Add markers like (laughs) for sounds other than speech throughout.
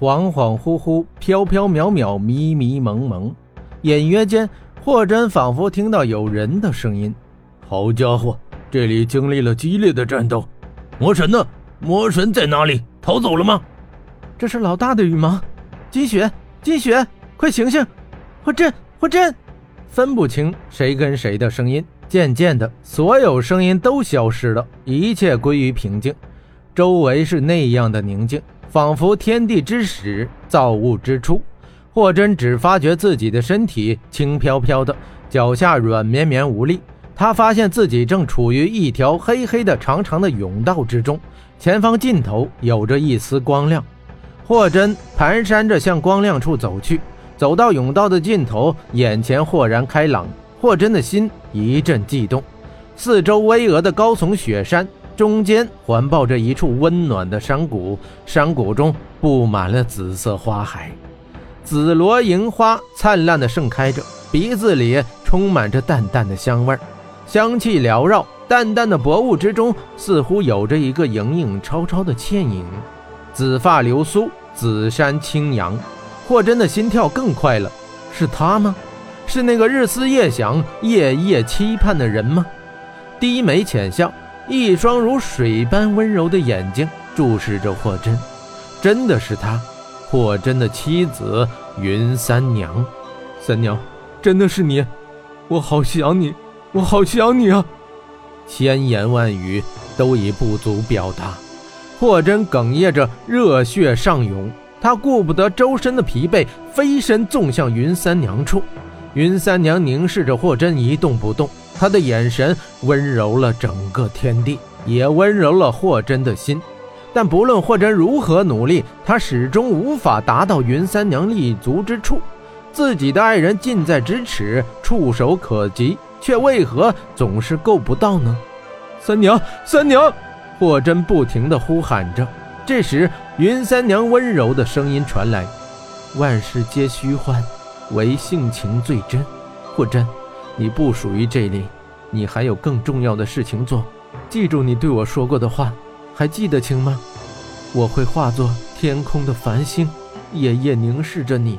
恍恍惚惚，飘飘渺渺，迷迷蒙蒙。隐约间，霍真仿佛听到有人的声音：“好家伙，这里经历了激烈的战斗。魔神呢？魔神在哪里？逃走了吗？这是老大的羽毛。金雪，金雪，快醒醒！霍真，霍真，分不清谁跟谁的声音。渐渐的，所有声音都消失了，一切归于平静。周围是那样的宁静，仿佛天地之始，造物之初。霍真只发觉自己的身体轻飘飘的，脚下软绵绵无力。他发现自己正处于一条黑黑的、长长的甬道之中，前方尽头有着一丝光亮。霍真蹒跚着向光亮处走去，走到甬道的尽头，眼前豁然开朗。霍真的心一阵悸动，四周巍峨的高耸雪山中间环抱着一处温暖的山谷，山谷中布满了紫色花海。紫罗银花灿烂的盛开着，鼻子里充满着淡淡的香味儿，香气缭绕，淡淡的薄雾之中似乎有着一个影影绰绰的倩影。紫发流苏，紫山青扬，霍真的心跳更快了。是他吗？是那个日思夜想、夜夜期盼的人吗？低眉浅笑，一双如水般温柔的眼睛注视着霍真。真的是他。霍真的妻子云三娘，三娘，真的是你，我好想你，我好想你啊！千言万语都已不足表达。霍真哽咽着，热血上涌，他顾不得周身的疲惫，飞身纵向云三娘处。云三娘凝视着霍真，一动不动，他的眼神温柔了整个天地，也温柔了霍真的心。但不论霍真如何努力，他始终无法达到云三娘立足之处。自己的爱人近在咫尺，触手可及，却为何总是够不到呢？三娘，三娘！霍真不停地呼喊着。这时，云三娘温柔的声音传来：“万事皆虚幻，唯性情最真。霍真，你不属于这里，你还有更重要的事情做。记住你对我说过的话。”还记得清吗？我会化作天空的繁星，夜夜凝视着你。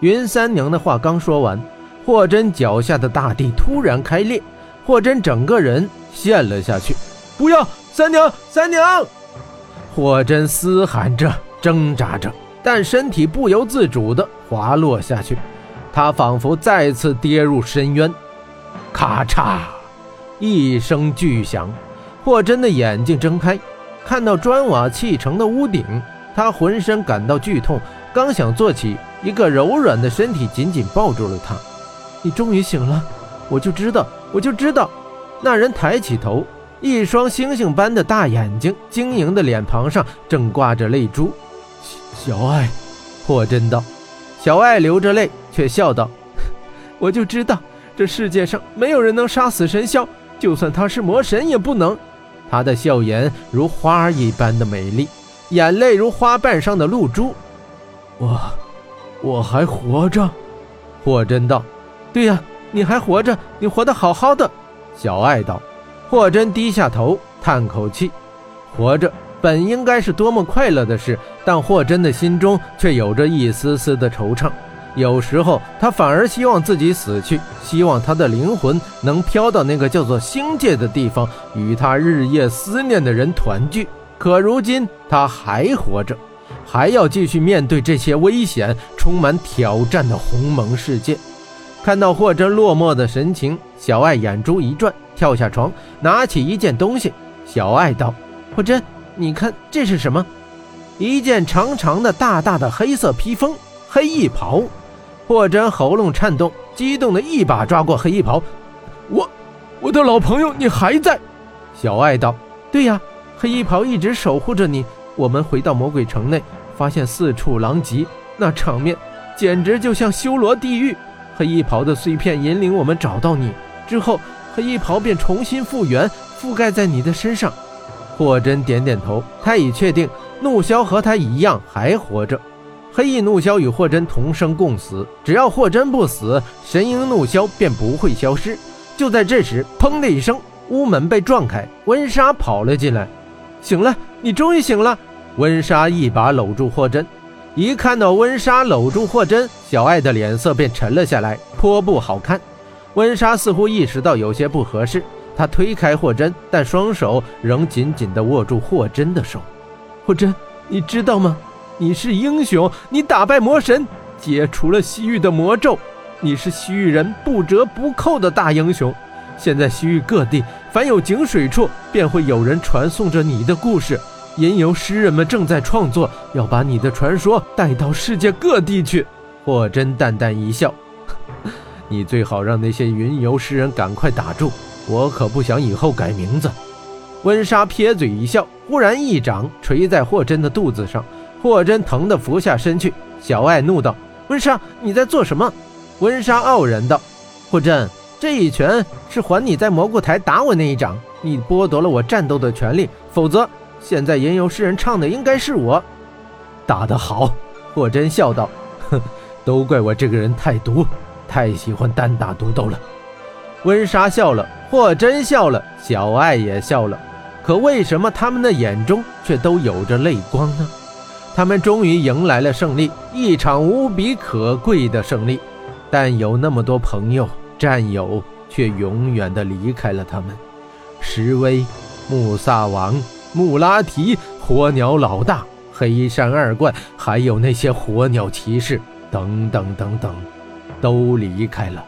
云三娘的话刚说完，霍真脚下的大地突然开裂，霍真整个人陷了下去。不要，三娘，三娘！霍真嘶喊着，挣扎着，但身体不由自主地滑落下去。他仿佛再次跌入深渊。咔嚓，一声巨响。霍真的眼睛睁开，看到砖瓦砌成的屋顶，他浑身感到剧痛，刚想坐起，一个柔软的身体紧紧抱住了他。你终于醒了，我就知道，我就知道。那人抬起头，一双星星般的大眼睛，晶莹的脸庞上正挂着泪珠。小爱，霍真道。小爱流着泪，却笑道：“ (laughs) 我就知道，这世界上没有人能杀死神霄，就算他是魔神也不能。”他的笑颜如花儿一般的美丽，眼泪如花瓣上的露珠。我，我还活着。霍真道：“对呀，你还活着，你活得好好的。”小爱道。霍真低下头，叹口气。活着本应该是多么快乐的事，但霍真的心中却有着一丝丝的惆怅。有时候，他反而希望自己死去，希望他的灵魂能飘到那个叫做星界的地方，与他日夜思念的人团聚。可如今，他还活着，还要继续面对这些危险、充满挑战的鸿蒙世界。看到霍真落寞的神情，小爱眼珠一转，跳下床，拿起一件东西。小爱道：“霍真，你看这是什么？一件长长的、大大的黑色披风，黑衣袍。”霍真喉咙颤动，激动的一把抓过黑衣袍。我，我的老朋友，你还在？小爱道：“对呀，黑衣袍一直守护着你。我们回到魔鬼城内，发现四处狼藉，那场面简直就像修罗地狱。黑衣袍的碎片引领我们找到你，之后黑衣袍便重新复原，覆盖在你的身上。”霍真点点头，他已确定怒霄和他一样还活着。黑翼怒枭与霍真同生共死，只要霍真不死，神鹰怒枭便不会消失。就在这时，砰的一声，屋门被撞开，温莎跑了进来。醒了，你终于醒了！温莎一把搂住霍真。一看到温莎搂住霍真，小爱的脸色便沉了下来，颇不好看。温莎似乎意识到有些不合适，她推开霍真，但双手仍紧紧地握住霍真的手。霍真，你知道吗？你是英雄，你打败魔神，解除了西域的魔咒，你是西域人不折不扣的大英雄。现在西域各地，凡有井水处，便会有人传颂着你的故事。吟游诗人们正在创作，要把你的传说带到世界各地去。霍真淡淡一笑：“你最好让那些云游诗人赶快打住，我可不想以后改名字。”温莎撇嘴一笑，忽然一掌捶在霍真的肚子上。霍真疼得伏下身去，小爱怒道：“温莎，你在做什么？”温莎傲然道：“霍真，这一拳是还你在蘑菇台打我那一掌。你剥夺了我战斗的权利，否则现在吟游诗人唱的应该是我。”打得好，霍真笑道：“哼，都怪我这个人太毒，太喜欢单打独斗了。”温莎笑了，霍真笑了，小爱也笑了。可为什么他们的眼中却都有着泪光呢？他们终于迎来了胜利，一场无比可贵的胜利。但有那么多朋友、战友，却永远的离开了他们。石威、穆萨王、穆拉提、火鸟老大、黑山二怪，还有那些火鸟骑士，等等等等，都离开了。